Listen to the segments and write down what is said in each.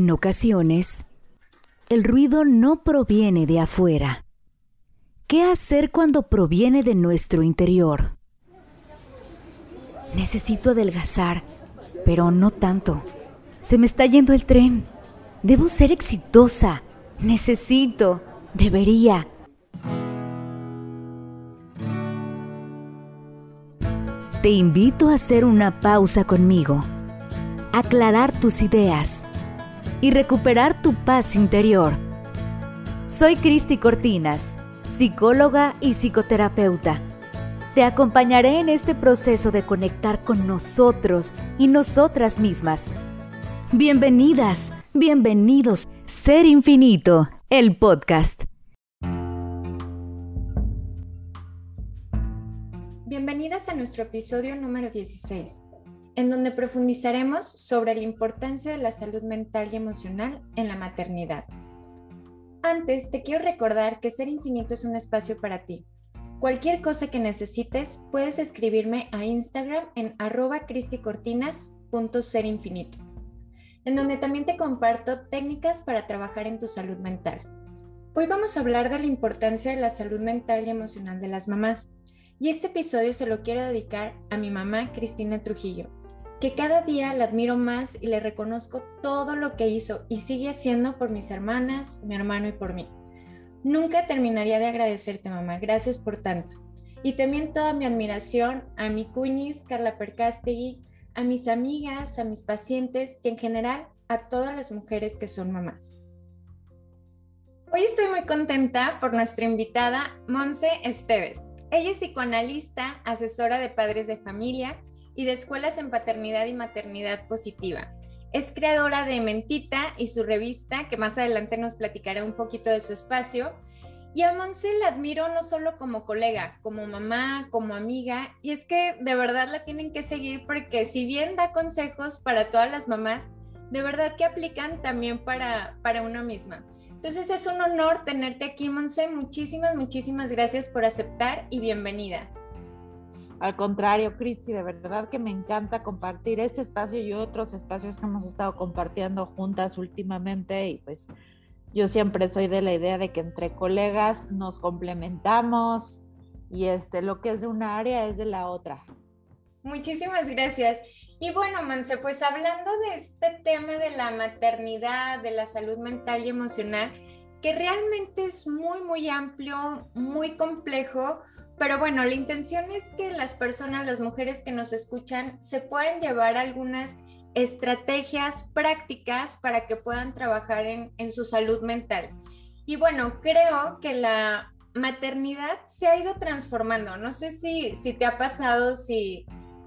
En ocasiones, el ruido no proviene de afuera. ¿Qué hacer cuando proviene de nuestro interior? Necesito adelgazar, pero no tanto. Se me está yendo el tren. Debo ser exitosa. Necesito. Debería. Te invito a hacer una pausa conmigo, aclarar tus ideas y recuperar tu paz interior. Soy Cristi Cortinas, psicóloga y psicoterapeuta. Te acompañaré en este proceso de conectar con nosotros y nosotras mismas. Bienvenidas, bienvenidos, Ser Infinito, el podcast. Bienvenidas a nuestro episodio número 16, en donde profundizaremos sobre la importancia de la salud mental y emocional en la maternidad. Antes, te quiero recordar que Ser Infinito es un espacio para ti. Cualquier cosa que necesites, puedes escribirme a Instagram en arroba cristicortinas.serinfinito, en donde también te comparto técnicas para trabajar en tu salud mental. Hoy vamos a hablar de la importancia de la salud mental y emocional de las mamás. Y este episodio se lo quiero dedicar a mi mamá Cristina Trujillo, que cada día la admiro más y le reconozco todo lo que hizo y sigue haciendo por mis hermanas, mi hermano y por mí. Nunca terminaría de agradecerte, mamá. Gracias por tanto. Y también toda mi admiración a mi cuñis, Carla Percastegui, a mis amigas, a mis pacientes y en general a todas las mujeres que son mamás. Hoy estoy muy contenta por nuestra invitada, Monse Esteves. Ella es psicoanalista, asesora de padres de familia y de escuelas en paternidad y maternidad positiva. Es creadora de Mentita y su revista, que más adelante nos platicará un poquito de su espacio. Y a Monse la admiro no solo como colega, como mamá, como amiga, y es que de verdad la tienen que seguir porque si bien da consejos para todas las mamás, de verdad que aplican también para, para uno misma. Entonces es un honor tenerte aquí, Monse. Muchísimas, muchísimas gracias por aceptar y bienvenida. Al contrario, Cristi, de verdad que me encanta compartir este espacio y otros espacios que hemos estado compartiendo juntas últimamente y pues yo siempre soy de la idea de que entre colegas nos complementamos y este lo que es de una área es de la otra. Muchísimas gracias. Y bueno, Monse, pues hablando de este tema de la maternidad, de la salud mental y emocional, que realmente es muy, muy amplio, muy complejo, pero bueno, la intención es que las personas, las mujeres que nos escuchan, se puedan llevar algunas estrategias prácticas para que puedan trabajar en, en su salud mental. Y bueno, creo que la maternidad se ha ido transformando. No sé si, si te ha pasado, si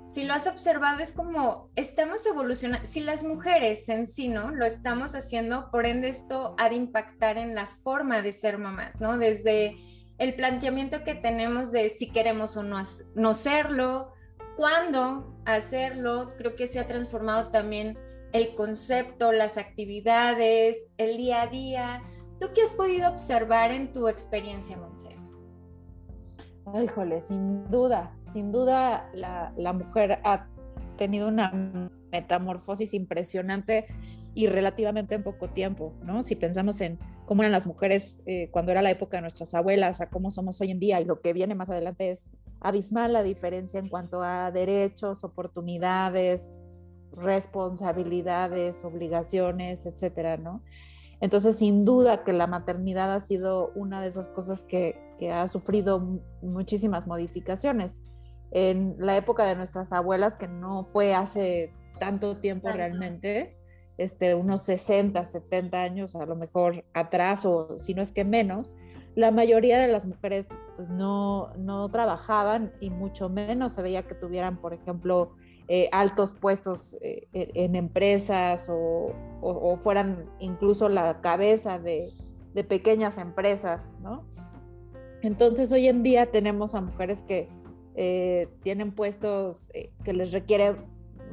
si lo has observado, es como estamos evolucionando, si las mujeres en sí, ¿no? Lo estamos haciendo, por ende esto ha de impactar en la forma de ser mamás, ¿no? Desde el planteamiento que tenemos de si queremos o no, no serlo, cuándo hacerlo, creo que se ha transformado también el concepto, las actividades, el día a día. ¿Tú qué has podido observar en tu experiencia, Monse? Híjole, sin duda, sin duda la, mujer ha tenido una metamorfosis impresionante y relativamente en poco tiempo, ¿no? Si pensamos en cómo eran las mujeres eh, cuando era la época de nuestras abuelas, a cómo somos hoy en día y lo que viene más adelante es abismal la diferencia en cuanto a derechos, oportunidades, responsabilidades, obligaciones, etcétera, ¿no? Entonces, sin duda que la maternidad ha sido una de esas cosas que, que ha sufrido muchísimas modificaciones en la época de nuestras abuelas, que no fue hace tanto tiempo realmente, este, unos 60, 70 años a lo mejor atrás, o si no es que menos, la mayoría de las mujeres pues, no, no trabajaban y mucho menos se veía que tuvieran, por ejemplo, eh, altos puestos eh, en empresas o, o, fueran incluso la cabeza de, de pequeñas empresas, ¿no? Entonces hoy en día tenemos a mujeres que eh, tienen puestos eh, que les requiere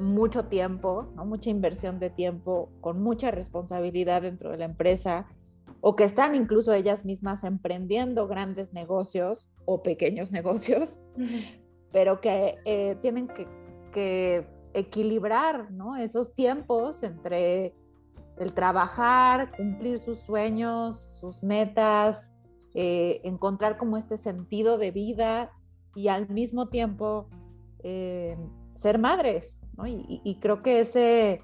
mucho tiempo, mucha inversión de tiempo, con mucha responsabilidad dentro de la empresa, o que están incluso ellas mismas emprendiendo grandes negocios o pequeños negocios, pero que eh, tienen que, equilibrar esos tiempos entre el trabajar, cumplir sus sueños, sus metas, eh, encontrar como este sentido de vida y al mismo tiempo eh, ser madres. Y, creo que ese,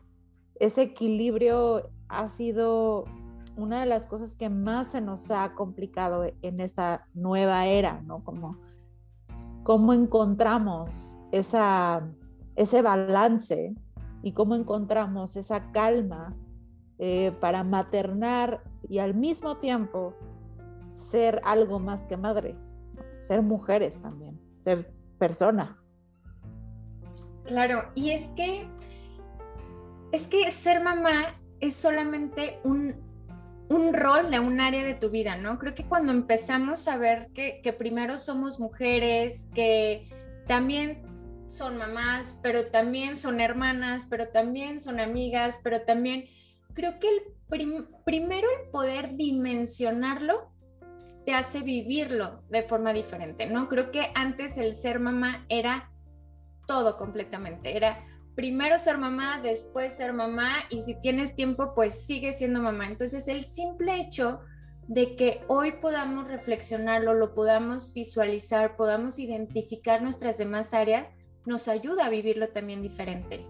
ese equilibrio ha sido una de las cosas que más se nos ha complicado en esta nueva era, ¿no? Como cómo encontramos esa, ese balance y cómo encontramos esa calma eh, para maternar y al mismo tiempo ser algo más que madres, ser mujeres también, ser persona. Claro, y es que es que ser mamá es solamente un, un rol de un área de tu vida, ¿no? Creo que cuando empezamos a ver que, que primero somos mujeres, que también son mamás, pero también son hermanas, pero también son amigas, pero también creo que el primero el poder dimensionarlo te hace vivirlo de forma diferente, ¿no? Creo que antes el ser mamá era todo completamente, era primero ser mamá, después ser mamá y si tienes tiempo, pues sigue siendo mamá. Entonces el simple hecho de que hoy podamos reflexionarlo, lo podamos visualizar, podamos identificar nuestras demás áreas, nos ayuda a vivirlo también diferente.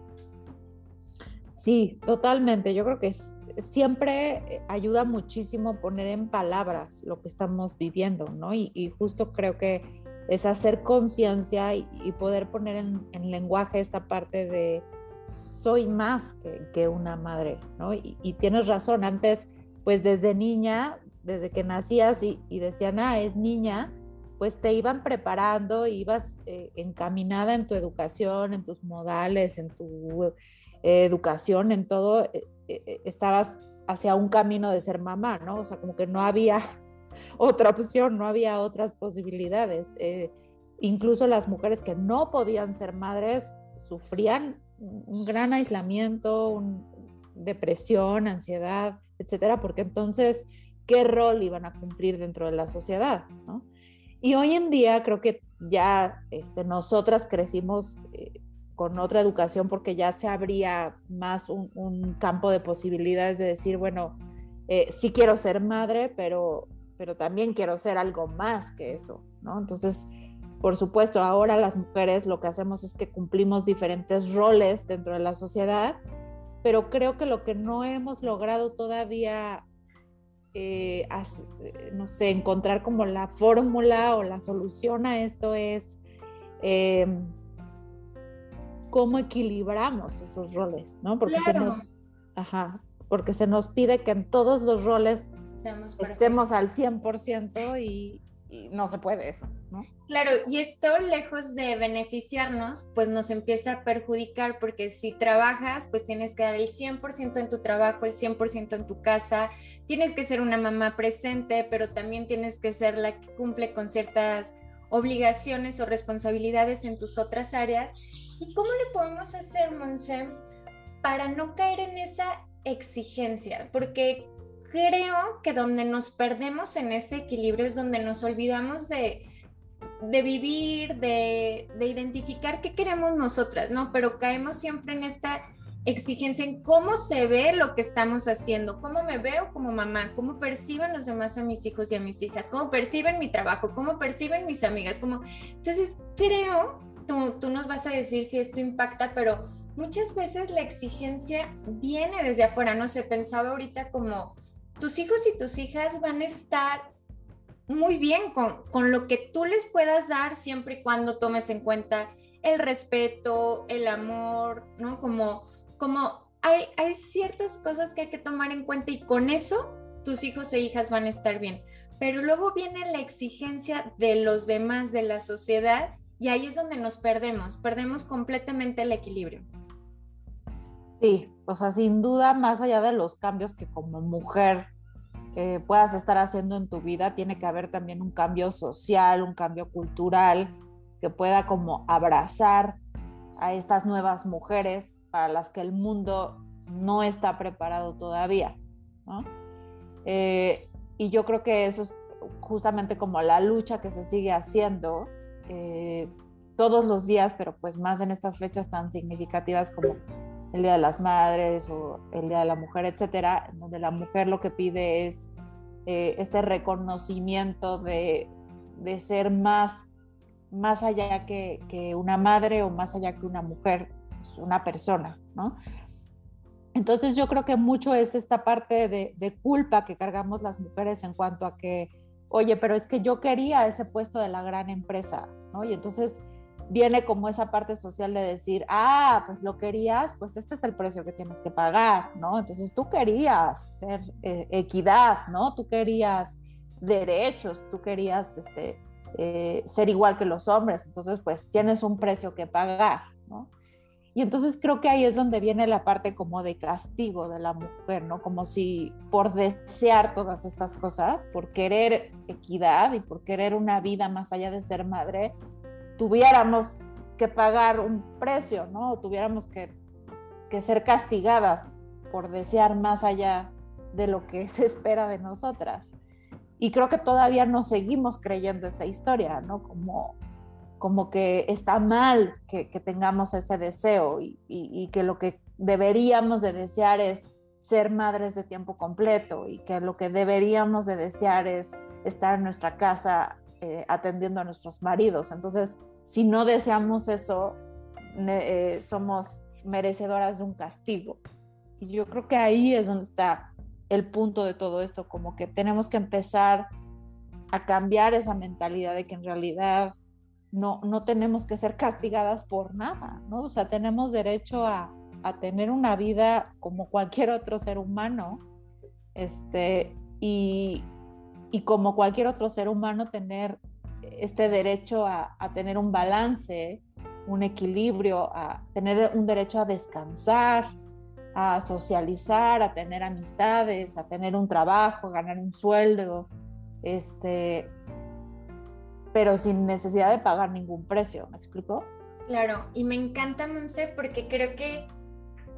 Sí, totalmente. Yo creo que siempre ayuda muchísimo poner en palabras lo que estamos viviendo, ¿no? Y, justo creo que es hacer conciencia y, poder poner en, lenguaje esta parte de soy más que, una madre, ¿no? Y, tienes razón, antes, pues desde niña, desde que nacías y, decían, ah, es niña, pues te iban preparando, ibas eh, encaminada en tu educación, en tus modales, en tu educación, en todo, eh, eh, estabas hacia un camino de ser mamá, ¿no? O sea, como que no había otra opción, no había otras posibilidades. Eh, incluso las mujeres que no podían ser madres sufrían un gran aislamiento, depresión, ansiedad, etcétera, porque entonces, ¿qué rol iban a cumplir dentro de la sociedad? ¿no? Y hoy en día creo que ya este, nosotras crecimos con otra educación porque ya se abría más un, campo de posibilidades de decir, bueno, eh, sí quiero ser madre, pero, pero también quiero ser algo más que eso, ¿no? Entonces, por supuesto, ahora las mujeres lo que hacemos es que cumplimos diferentes roles dentro de la sociedad, pero creo que lo que no hemos logrado todavía, eh, no sé, encontrar como la fórmula o la solución a esto es... Eh, cómo equilibramos esos roles, ¿no? Porque se nos, ajá, porque se nos pide que en todos los roles estemos al 100% y, y no se puede eso, ¿no? Claro, y esto lejos de beneficiarnos, pues nos empieza a perjudicar porque si trabajas, pues tienes que dar el 100% en tu trabajo, el 100% en tu casa, tienes que ser una mamá presente, pero también tienes que ser la que cumple con ciertas obligaciones o responsabilidades en tus otras áreas. ¿Y cómo le podemos hacer, Monse, para no caer en esa exigencia? Porque creo que donde nos perdemos en ese equilibrio es donde nos olvidamos de, de vivir, de, de identificar qué queremos nosotras, ¿no? Pero caemos siempre en esta exigencia en cómo se ve lo que estamos haciendo, cómo me veo como mamá, cómo perciben los demás a mis hijos y a mis hijas, cómo perciben mi trabajo, cómo perciben mis amigas, cómo... Entonces, creo, tú, tú nos vas a decir si esto impacta, pero muchas veces la exigencia viene desde afuera, no sé, pensaba ahorita como tus hijos y tus hijas van a estar muy bien con, con lo que tú les puedas dar siempre y cuando tomes en cuenta el respeto, el amor, ¿no? Como como hay, hay ciertas cosas que hay que tomar en cuenta y con eso tus hijos e hijas van a estar bien. Pero luego viene la exigencia de los demás, de la sociedad, y ahí es donde nos perdemos, perdemos completamente el equilibrio. Sí, o sea, sin duda, más allá de los cambios que como mujer eh, puedas estar haciendo en tu vida, tiene que haber también un cambio social, un cambio cultural, que pueda como abrazar a estas nuevas mujeres para las que el mundo no está preparado todavía. Eh, y yo creo que eso es justamente como la lucha que se sigue haciendo eh, todos los días, pero pues más en estas fechas tan significativas como el Día de las Madres o el Día de la Mujer, etcétera, donde la mujer lo que pide es eh, este reconocimiento de, de, ser más, más allá que, que, una madre o más allá que una mujer, una persona, ¿no? Entonces yo creo que mucho es esta parte de, de, culpa que cargamos las mujeres en cuanto a que, oye, pero es que yo quería ese puesto de la gran empresa, ¿no? Y entonces viene como esa parte social de decir, ah, pues lo querías, pues este es el precio que tienes que pagar, ¿no? Entonces tú querías ser eh, equidad, ¿no? Tú querías derechos, tú querías este, eh, ser igual que los hombres, entonces pues tienes un precio que pagar, ¿no? Y entonces creo que ahí es donde viene la parte como de castigo de la mujer, ¿no? Como si por desear todas estas cosas, por querer equidad y por querer una vida más allá de ser madre, tuviéramos que pagar un precio, ¿no? tuviéramos que, que ser castigadas por desear más allá de lo que se espera de nosotras. Y creo que todavía no seguimos creyendo esa historia, ¿no? Como, como que está mal que, tengamos ese deseo y, y, que lo que deberíamos de desear es ser madres de tiempo completo y que lo que deberíamos de desear es estar en nuestra casa eh, atendiendo a nuestros maridos. Entonces, si no deseamos eso, eh, somos merecedoras de un castigo. Y yo creo que ahí es donde está el punto de todo esto, como que tenemos que empezar a cambiar esa mentalidad de que en realidad no, no tenemos que ser castigadas por nada, ¿no? O sea, tenemos derecho a, a tener una vida como cualquier otro ser humano, este, y, y como cualquier otro ser humano tener este derecho a, tener un balance, un equilibrio, a tener un derecho a descansar, a socializar, a tener amistades, a tener un trabajo, a ganar un sueldo, este, pero sin necesidad de pagar ningún precio, ¿me explico? Claro, y me encanta, Monse, porque creo que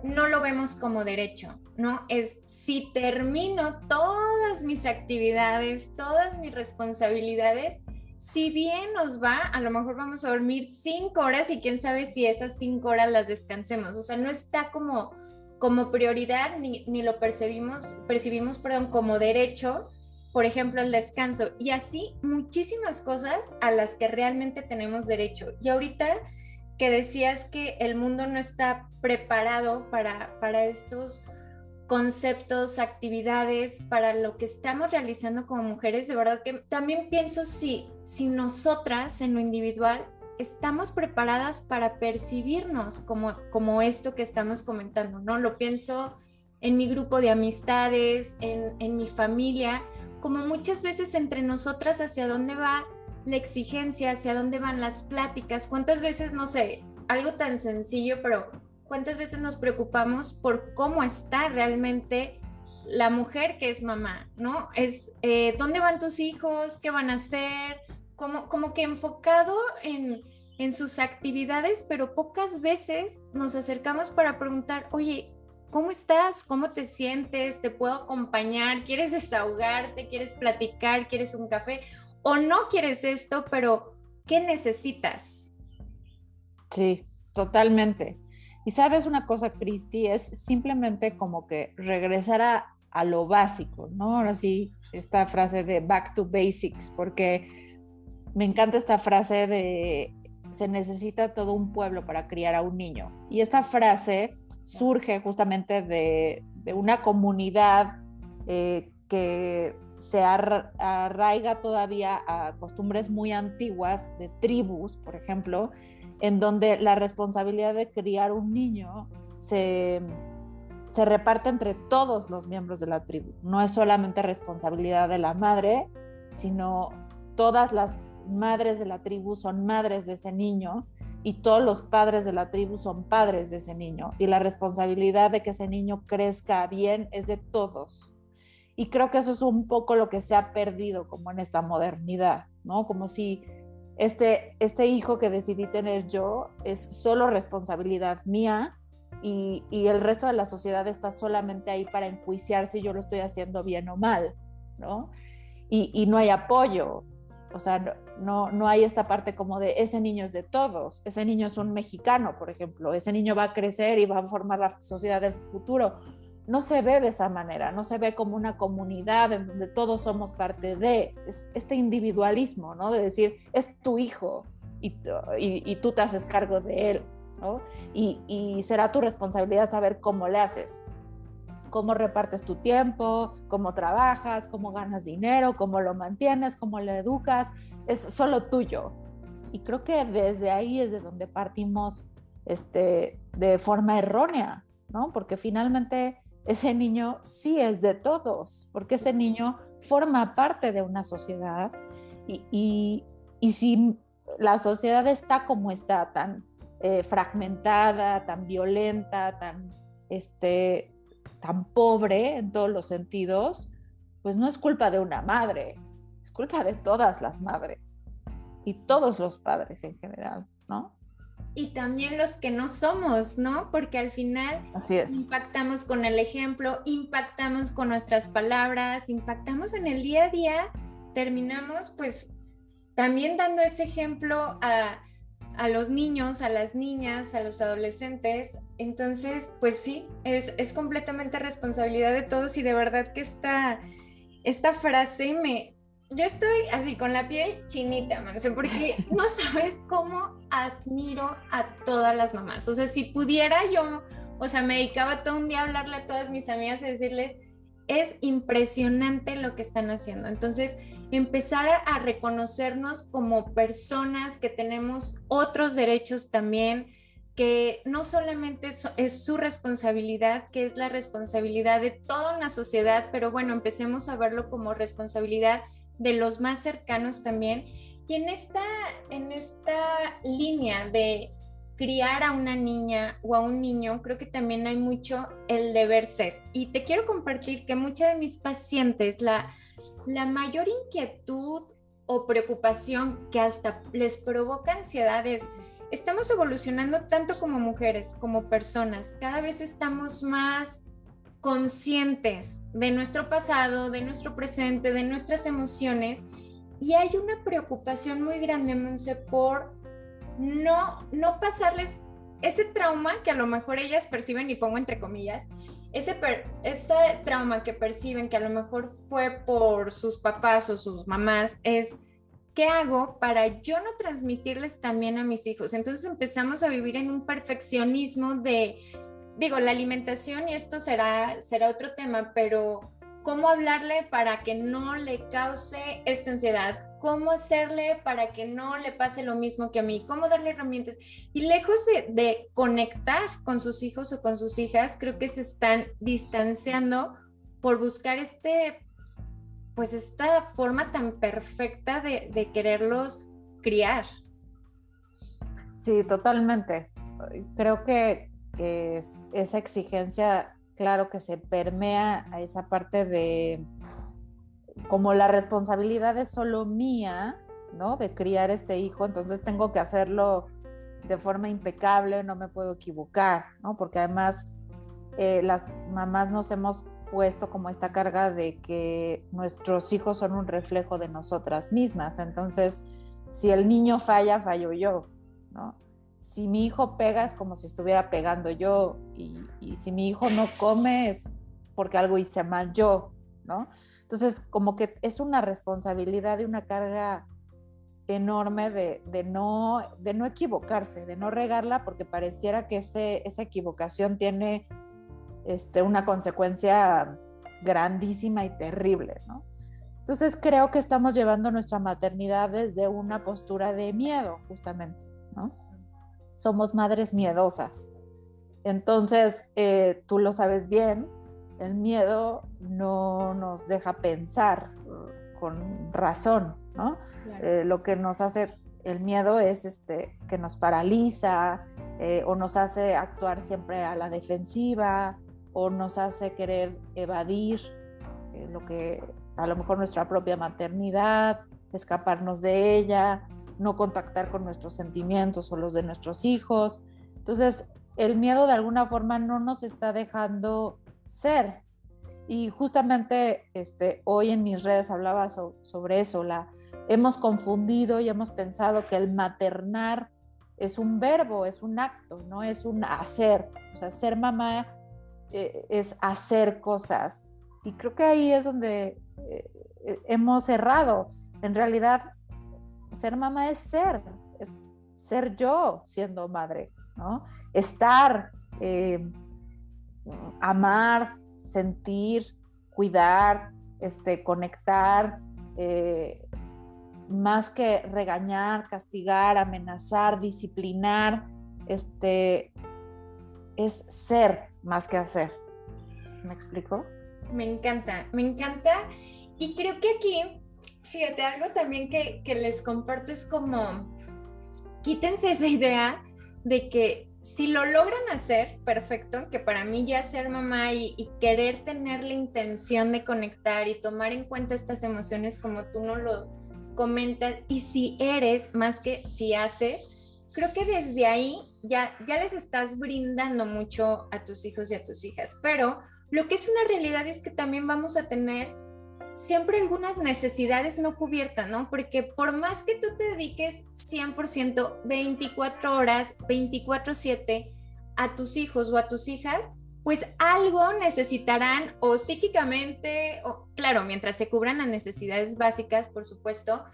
no lo vemos como derecho, ¿no? Es si termino todas mis actividades, todas mis responsabilidades, si bien nos va, a lo mejor vamos a dormir cinco horas y quién sabe si esas cinco horas las descansemos. O sea, no está como, como prioridad ni, ni lo percibimos, percibimos perdón, como derecho, por ejemplo, el descanso. Y así muchísimas cosas a las que realmente tenemos derecho. Y ahorita que decías que el mundo no está preparado para, para estos conceptos, actividades para lo que estamos realizando como mujeres, de verdad que también pienso si, si nosotras en lo individual estamos preparadas para percibirnos como, como esto que estamos comentando, ¿no? Lo pienso en mi grupo de amistades, en, en mi familia, como muchas veces entre nosotras hacia dónde va la exigencia, hacia dónde van las pláticas, cuántas veces, no sé, algo tan sencillo, pero ¿Cuántas veces nos preocupamos por cómo está realmente la mujer que es mamá, ¿no? Es eh, dónde van tus hijos, qué van a hacer, como, como que enfocado en, en sus actividades, pero pocas veces nos acercamos para preguntar, oye, ¿cómo estás? ¿Cómo te sientes? ¿Te puedo acompañar? ¿Quieres desahogarte? ¿Quieres platicar? ¿Quieres un café? ¿O no quieres esto, pero qué necesitas? Sí, totalmente. Y sabes una cosa, Cristi, es simplemente como que regresar a, lo básico, ¿no? Ahora sí, esta frase de back to basics, porque me encanta esta frase de se necesita todo un pueblo para criar a un niño. Y esta frase surge justamente de, una comunidad eh, que se arraiga todavía a costumbres muy antiguas de tribus, por ejemplo, en donde la responsabilidad de criar un niño se, se reparte entre todos los miembros de la tribu. No es solamente responsabilidad de la madre, sino todas las madres de la tribu son madres de ese niño y todos los padres de la tribu son padres de ese niño. Y la responsabilidad de que ese niño crezca bien es de todos. Y creo que eso es un poco lo que se ha perdido como en esta modernidad, ¿no? Como si este, este hijo que decidí tener yo es solo responsabilidad mía y, el resto de la sociedad está solamente ahí para enjuiciar si yo lo estoy haciendo bien o mal, ¿no? Y, no hay apoyo. O sea, no, no hay esta parte como de ese niño es de todos, ese niño es un mexicano, por ejemplo, ese niño va a crecer y va a formar la sociedad del futuro. No se ve de esa manera, no se ve como una comunidad en donde todos somos parte de este individualismo, ¿no? De decir, es tu hijo y, tú te haces cargo de él, ¿no? Y, y será tu responsabilidad saber cómo le haces cómo repartes tu tiempo, cómo trabajas, cómo ganas dinero, cómo lo mantienes, cómo lo educas, es solo tuyo. Y creo que desde ahí es de donde partimos este, de forma errónea, ¿no? Porque finalmente ese niño sí es de todos, porque ese niño forma parte de una sociedad y, si la sociedad está como está, tan eh, fragmentada, tan violenta, tan, este, tan pobre en todos los sentidos, pues no es culpa de una madre, es culpa de todas las madres y todos los padres en general, ¿no? Y también los que no somos, ¿no? Porque al final impactamos con el ejemplo, impactamos con nuestras palabras, impactamos en el día a día, terminamos pues también dando ese ejemplo a, a los niños, a las niñas, a los adolescentes. Entonces, pues sí, es, es completamente responsabilidad de todos y de verdad que esta, esta frase me... Yo estoy así con la piel chinita, Manse, porque no sabes cómo admiro a todas las mamás. O sea, si pudiera yo, o sea, me dedicaba todo un día a hablarle a todas mis amigas y decirles, es impresionante lo que están haciendo. Entonces, empezar a, reconocernos como personas que tenemos otros derechos también, que no solamente es, su responsabilidad, que es la responsabilidad de toda una sociedad, pero bueno, empecemos a verlo como responsabilidad de los más cercanos también. Y en esta, en esta línea de criar a una niña o a un niño, creo que también hay mucho el deber ser. Y te quiero compartir que muchas de mis pacientes, la, la mayor inquietud o preocupación que hasta les provoca ansiedad es, estamos evolucionando tanto como mujeres, como personas, cada vez estamos más conscientes de nuestro pasado, de nuestro presente, de nuestras emociones. Y hay una preocupación muy grande, Monse, por no, no pasarles ese trauma que a lo mejor ellas perciben, y pongo entre comillas, ese, ese trauma que perciben que a lo mejor fue por sus papás o sus mamás, es ¿qué hago para yo no transmitirles también a mis hijos? Entonces empezamos a vivir en un perfeccionismo de, digo, la alimentación y esto será, será otro tema, pero ¿cómo hablarle para que no le cause esta ansiedad? cómo hacerle para que no le pase lo mismo que a mí, cómo darle herramientas. Y lejos de, conectar con sus hijos o con sus hijas, creo que se están distanciando por buscar este, pues esta forma tan perfecta de, quererlos criar. Sí, totalmente. Creo que esa exigencia, claro que se permea a esa parte de como la responsabilidad es solo mía, ¿no? De criar este hijo, entonces tengo que hacerlo de forma impecable, no me puedo equivocar, ¿no? Porque además eh, las mamás nos hemos puesto como esta carga de que nuestros hijos son un reflejo de nosotras mismas, entonces si el niño falla, fallo yo, ¿no? Si mi hijo pega es como si estuviera pegando yo y, si mi hijo no come es porque algo hice mal yo, ¿no? Entonces, como que es una responsabilidad y una carga enorme de, no, equivocarse, de no regarla, porque pareciera que esa equivocación tiene este, una consecuencia grandísima y terrible, ¿no? Entonces creo que estamos llevando nuestra maternidad desde una postura de miedo, justamente, ¿no? Somos madres miedosas. Entonces, eh, tú lo sabes bien, el miedo no nos deja pensar con razón, ¿no? Eh, lo que nos hace el miedo es este, que nos paraliza eh, o nos hace actuar siempre a la defensiva o nos hace querer evadir lo que a lo mejor nuestra propia maternidad, escaparnos de ella, no contactar con nuestros sentimientos o los de nuestros hijos. Entonces, el miedo de alguna forma no nos está dejando ser. Y justamente este, hoy en mis redes hablaba sobre eso, la, hemos confundido y hemos pensado que el maternar es un verbo, es un acto, no es un hacer. O sea, ser mamá eh, es hacer cosas. Y creo que ahí es donde eh, eh, hemos errado. En realidad, ser mamá es ser, es ser yo siendo madre, ¿no? Estar, amar, sentir, cuidar, este, conectar, más que regañar, castigar, amenazar, disciplinar, este, es ser más que hacer. ¿Me explico? Me encanta, me encanta. Y creo que aquí, fíjate, algo también que, les comparto es como, quítense esa idea de que si lo logran hacer, perfecto, que para mí ya ser mamá y, y, querer tener la intención de conectar y tomar en cuenta estas emociones como tú no lo, comentas y si eres más que si haces, creo que desde ahí ya, ya les estás brindando mucho a tus hijos y a tus hijas, pero lo que es una realidad es que también vamos a tener siempre algunas necesidades no cubiertas, ¿no? Porque por más que tú te dediques 100%, 24 horas, 24/7 a tus hijos o a tus hijas, pues algo necesitarán o psíquicamente, o claro, mientras se cubran las necesidades básicas, por supuesto,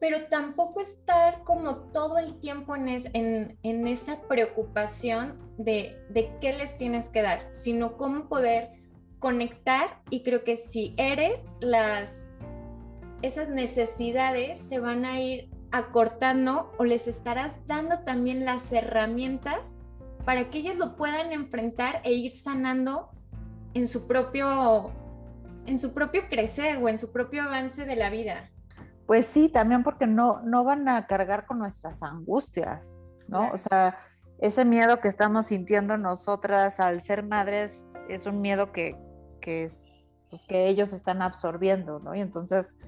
pero tampoco estar como todo el tiempo en, esa preocupación de, de qué les tienes que dar, sino cómo poder conectar y creo que si eres las esas necesidades se van a ir acortando o les estarás dando también las herramientas para que ellas lo puedan enfrentar e ir sanando en su propio en su propio crecer o en su propio avance de la vida. Pues sí, también porque no, no van a cargar con nuestras angustias, ¿no? O sea, ese miedo que estamos sintiendo nosotras al ser madres es un miedo que, que, pues, que ellos están absorbiendo, ¿no? Y entonces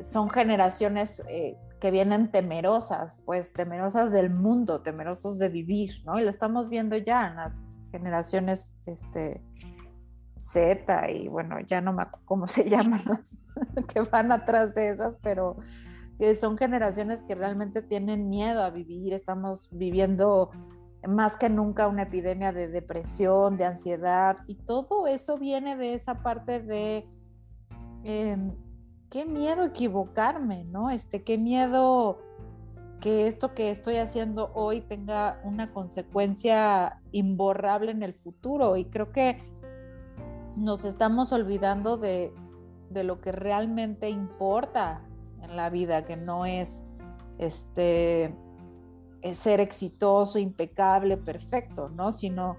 son generaciones eh, que vienen temerosas, pues temerosas del mundo, temerosos de vivir, ¿no? Y lo estamos viendo ya en las generaciones este, Z y bueno, ya no me acuerdo cómo se llaman las que van atrás de esas, pero son generaciones que realmente tienen miedo a vivir, estamos viviendo más que nunca una epidemia de depresión, de ansiedad, y todo eso viene de esa parte de... Em, qué miedo equivocarme, ¿no? Este, qué miedo que esto que estoy haciendo hoy tenga una consecuencia imborrable en el futuro. Y creo que nos estamos olvidando de, lo que realmente importa en la vida, que no es este es ser exitoso, impecable, perfecto, ¿no? Sino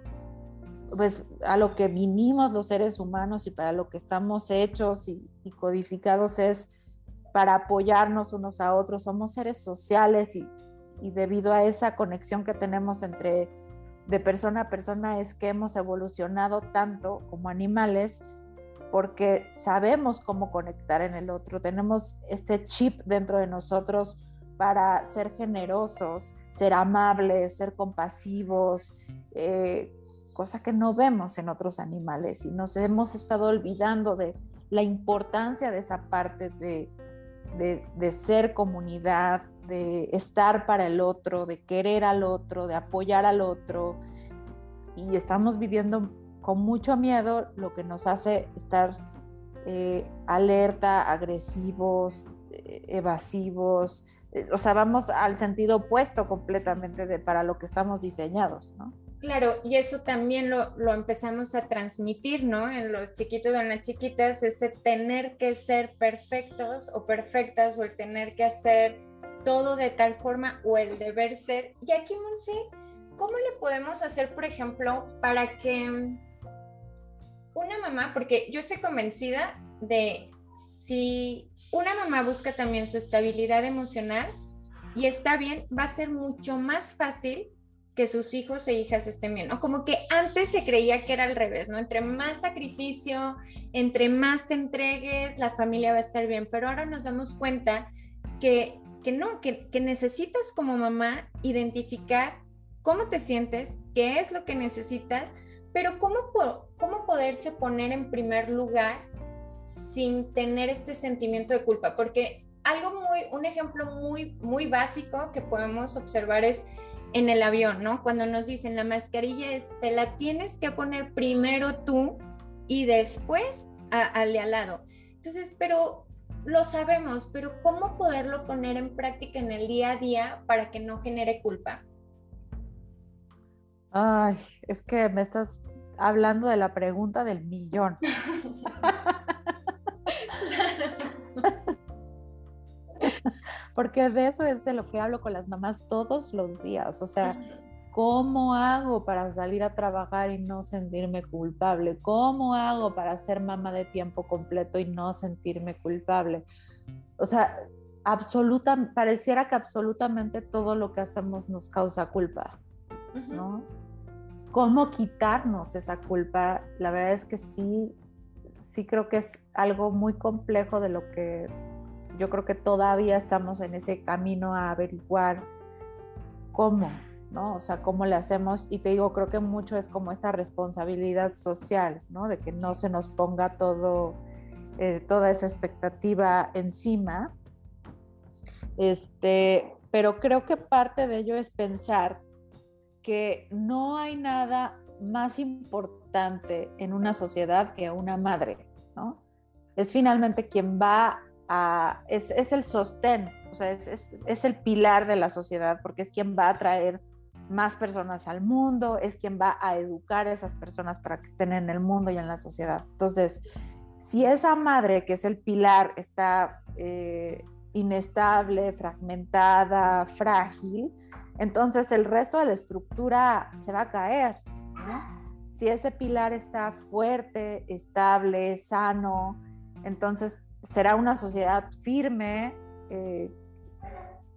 pues a lo que vinimos los seres humanos y para lo que estamos hechos y, codificados es para apoyarnos unos a otros, somos seres sociales y, debido a esa conexión que tenemos entre de persona a persona es que hemos evolucionado tanto como animales porque sabemos cómo conectar en el otro, tenemos este chip dentro de nosotros para ser generosos, ser amables, ser compasivos, eh, cosa que no vemos en otros animales y nos hemos estado olvidando de la importancia de esa parte de, de, ser comunidad, de estar para el otro, de querer al otro, de apoyar al otro. Y estamos viviendo con mucho miedo, lo que nos hace estar eh, alerta, agresivos, eh, evasivos. Eh, o sea, vamos al sentido opuesto completamente de, para lo que estamos diseñados, ¿no? Claro, y eso también lo, empezamos a transmitir, ¿no? En los chiquitos o en las chiquitas, ese tener que ser perfectos o perfectas o el tener que hacer todo de tal forma o el deber ser. Y aquí, Monse, ¿cómo le podemos hacer, por ejemplo, para que una mamá, porque yo estoy convencida de si una mamá busca también su estabilidad emocional y está bien, va a ser mucho más fácil que sus hijos e hijas estén bien, ¿no? Como que antes se creía que era al revés, ¿no? Entre más sacrificio, entre más te entregues, la familia va a estar bien, pero ahora nos damos cuenta que, que no, que, que necesitas como mamá identificar cómo te sientes, qué es lo que necesitas, pero cómo, cómo poderse poner en primer lugar sin tener este sentimiento de culpa, porque algo muy, un ejemplo muy, muy básico que podemos observar es en el avión, ¿no? Cuando nos dicen la mascarilla es, te la tienes que poner primero tú y después al de al lado. Entonces, pero lo sabemos, pero ¿cómo poderlo poner en práctica en el día a día para que no genere culpa? Ay, es que me estás hablando de la pregunta del millón. Porque de eso es de lo que hablo con las mamás todos los días. O sea, ¿cómo hago para salir a trabajar y no sentirme culpable? ¿Cómo hago para ser mamá de tiempo completo y no sentirme culpable? O sea, absoluta, pareciera que absolutamente todo lo que hacemos nos causa culpa, ¿no? ¿Cómo quitarnos esa culpa? La verdad es que sí, sí creo que es algo muy complejo de lo que yo creo que todavía estamos en ese camino a averiguar cómo, ¿no? O sea, cómo le hacemos. Y te digo, creo que mucho es como esta responsabilidad social, ¿no? De que no se nos ponga todo, eh, toda esa expectativa encima. Este, pero creo que parte de ello es pensar que no hay nada más importante en una sociedad que una madre, ¿no? Es finalmente quien va es, el sostén, o sea, es, el pilar de la sociedad porque es quien va a traer más personas al mundo, es quien va a educar a esas personas para que estén en el mundo y en la sociedad. Entonces, si esa madre, que es el pilar, está eh, inestable, fragmentada, frágil, entonces el resto de la estructura se va a caer. Si ese pilar está fuerte, estable, sano, entonces será una sociedad firme eh,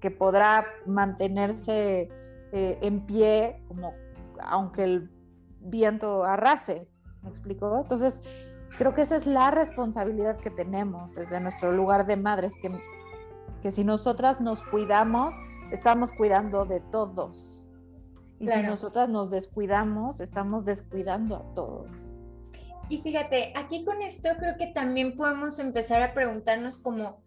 que podrá mantenerse eh, en pie, como aunque el viento arrase. ¿Me explico? Entonces, creo que esa es la responsabilidad que tenemos desde nuestro lugar de madres, que, que si nosotras nos cuidamos, estamos cuidando de todos. Y si nosotras nos descuidamos, estamos descuidando a todos. Y fíjate, aquí con esto creo que también podemos empezar a preguntarnos como,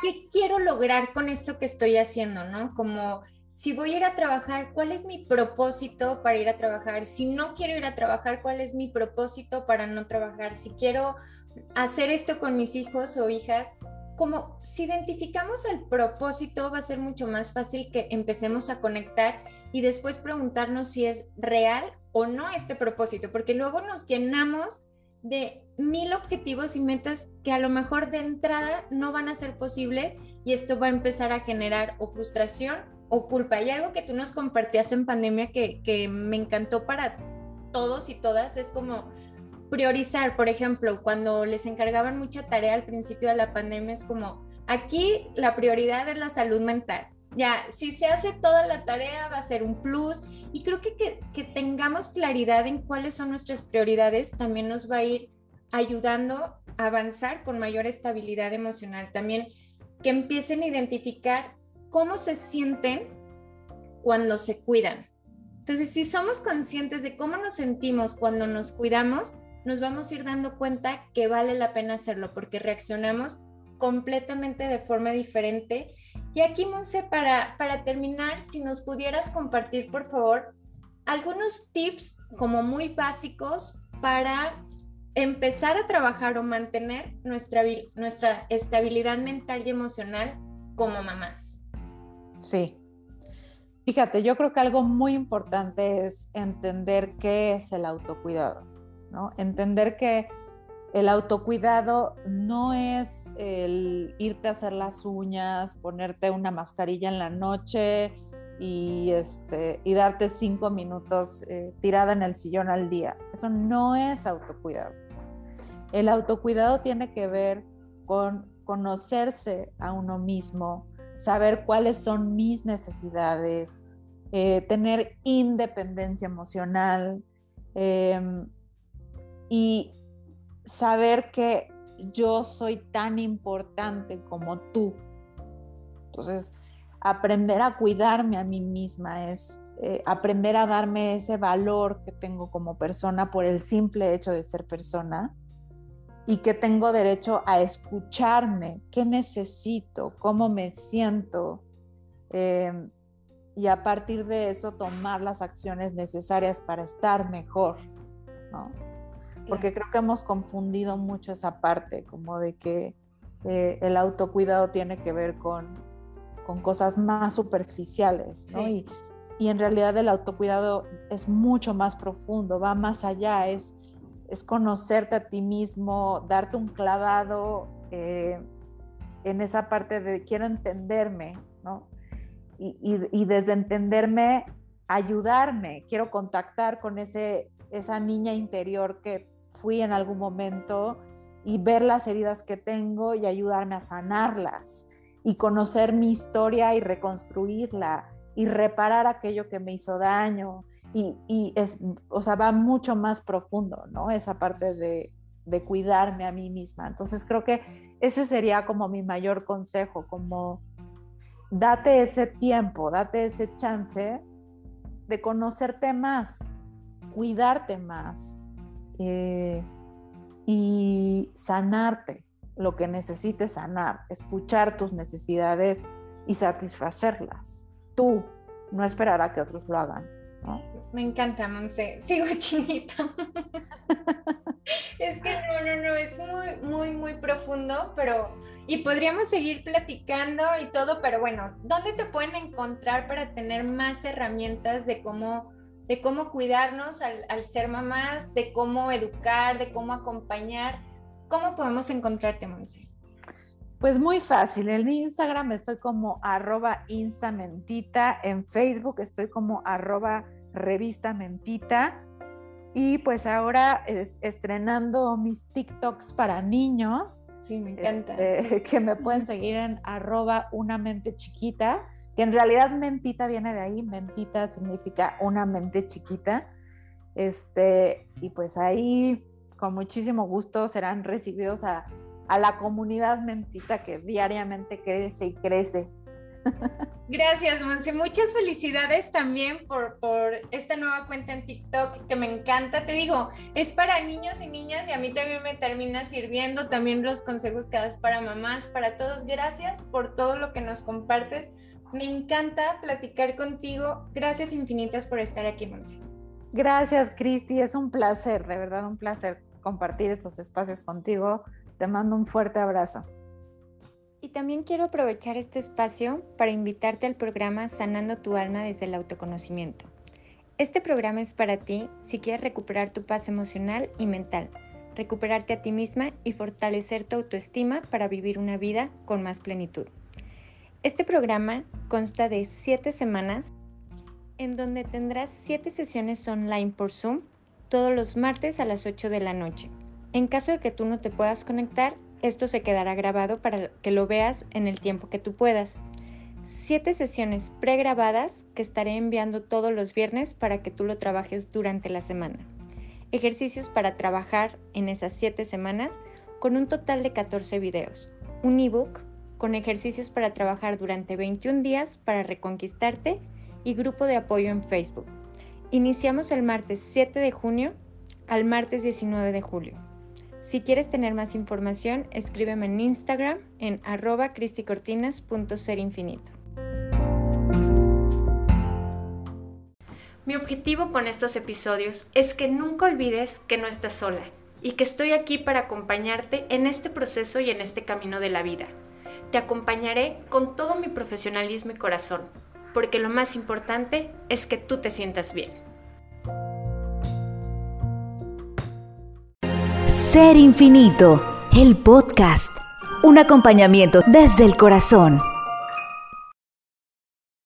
¿qué quiero lograr con esto que estoy haciendo? ¿No? Como, si voy a ir a trabajar, ¿cuál es mi propósito para ir a trabajar? Si no quiero ir a trabajar, ¿cuál es mi propósito para no trabajar? Si quiero hacer esto con mis hijos o hijas, como si identificamos el propósito, va a ser mucho más fácil que empecemos a conectar y después preguntarnos si es real o no este propósito, porque luego nos llenamos de mil objetivos y metas que a lo mejor de entrada no van a ser posible y esto va a empezar a generar o frustración o culpa. Y algo que tú nos compartías en pandemia que, que me encantó para todos y todas es como priorizar, por ejemplo, cuando les encargaban mucha tarea al principio de la pandemia, es como, aquí la prioridad es la salud mental ya, si se hace toda la tarea va a ser un plus y creo que, que, tengamos claridad en cuáles son nuestras prioridades también nos va a ir ayudando a avanzar con mayor estabilidad emocional. También que empiecen a identificar cómo se sienten cuando se cuidan. Entonces, si somos conscientes de cómo nos sentimos cuando nos cuidamos, nos vamos a ir dando cuenta que vale la pena hacerlo porque reaccionamos completamente de forma diferente y aquí, Monse, para, para terminar, si nos pudieras compartir, por favor, algunos tips como muy básicos para empezar a trabajar o mantener nuestra, nuestra estabilidad mental y emocional como mamás. Sí. Fíjate, yo creo que algo muy importante es entender qué es el autocuidado, ¿no? Entender que el autocuidado no es el irte a hacer las uñas, ponerte una mascarilla en la noche y, este, y darte cinco minutos eh, tirada en el sillón al día. Eso no es autocuidado. El autocuidado tiene que ver con conocerse a uno mismo, saber cuáles son mis necesidades, eh, tener independencia emocional em, y saber que yo soy tan importante como tú. Entonces, aprender a cuidarme a mí misma es eh, aprender a darme ese valor que tengo como persona por el simple hecho de ser persona y que tengo derecho a escucharme, qué necesito, cómo me siento, em, y a partir de eso tomar las acciones necesarias para estar mejor, ¿no? Porque creo que hemos confundido mucho esa parte, como de que eh, el autocuidado tiene que ver con, con cosas más superficiales, ¿no? Y, y, en realidad el autocuidado es mucho más profundo, va más allá, es, es conocerte a ti mismo, darte un clavado eh, en esa parte de quiero entenderme, ¿no? Y, y, y, desde entenderme, ayudarme, quiero contactar con ese, esa niña interior que fui en algún momento y ver las heridas que tengo y ayudarme a sanarlas y conocer mi historia y reconstruirla y reparar aquello que me hizo daño. Y, y es, o sea, va mucho más profundo, ¿no? Esa parte de, de cuidarme a mí misma. Entonces creo que ese sería como mi mayor consejo, como date ese tiempo, date ese chance de conocerte más, cuidarte más, eh, y sanarte lo que necesites sanar, escuchar tus necesidades y satisfacerlas. Tú, no esperar a que otros lo hagan. Me encanta, Monse. Sigo chinita. es que no, no, no, es muy, muy, muy profundo, pero... Y podríamos seguir platicando y todo, pero bueno, ¿dónde te pueden encontrar para tener más herramientas de cómo de cómo cuidarnos al, ser mamás, de cómo educar, de cómo acompañar. ¿Cómo podemos encontrarte, Monse? Pues muy fácil. En Instagram estoy como arroba instamentita. En Facebook estoy como arroba revista mentita. Y pues ahora estrenando mis TikToks para niños. Sí, me encanta. Este, que me pueden seguir en arroba una mente chiquita que en realidad mentita viene de ahí, mentita significa una mente chiquita, este, y pues ahí con muchísimo gusto serán recibidos a, a la comunidad mentita que diariamente crece y crece. Gracias, Monse. Muchas felicidades también por, por, esta nueva cuenta en TikTok que me encanta. Te digo, es para niños y niñas y a mí también me termina sirviendo también los consejos que das para mamás, para todos. Gracias por todo lo que nos compartes. Me encanta platicar contigo. Gracias infinitas por estar aquí, Monse. Gracias, Cristi. Es un placer, de verdad, un placer compartir estos espacios contigo. Te mando un fuerte abrazo. Y también quiero aprovechar este espacio para invitarte al programa Sanando tu alma desde el autoconocimiento. Este programa es para ti si quieres recuperar tu paz emocional y mental, recuperarte a ti misma y fortalecer tu autoestima para vivir una vida con más plenitud. Este programa consta de siete semanas en donde tendrás siete sesiones online por Zoom todos los martes a las 8 de la noche. En caso de que tú no te puedas conectar, esto se quedará grabado para que lo veas en el tiempo que tú puedas. Siete sesiones pregrabadas que estaré enviando todos los viernes para que tú lo trabajes durante la semana. Ejercicios para trabajar en esas siete semanas con un total de 14 videos. Un ebook con ejercicios para trabajar durante 21 días para reconquistarte y grupo de apoyo en Facebook. Iniciamos el martes 7 de junio al martes 19 de julio. Si quieres tener más información, escríbeme en Instagram en arroba cristicortinas.serinfinito. Mi objetivo con estos episodios es que nunca olvides que no estás sola y que estoy aquí para acompañarte en este proceso y en este camino de la vida te acompañaré con todo mi profesionalismo y corazón, porque lo más importante es que tú te sientas bien. Ser Infinito, el podcast, un acompañamiento desde el corazón.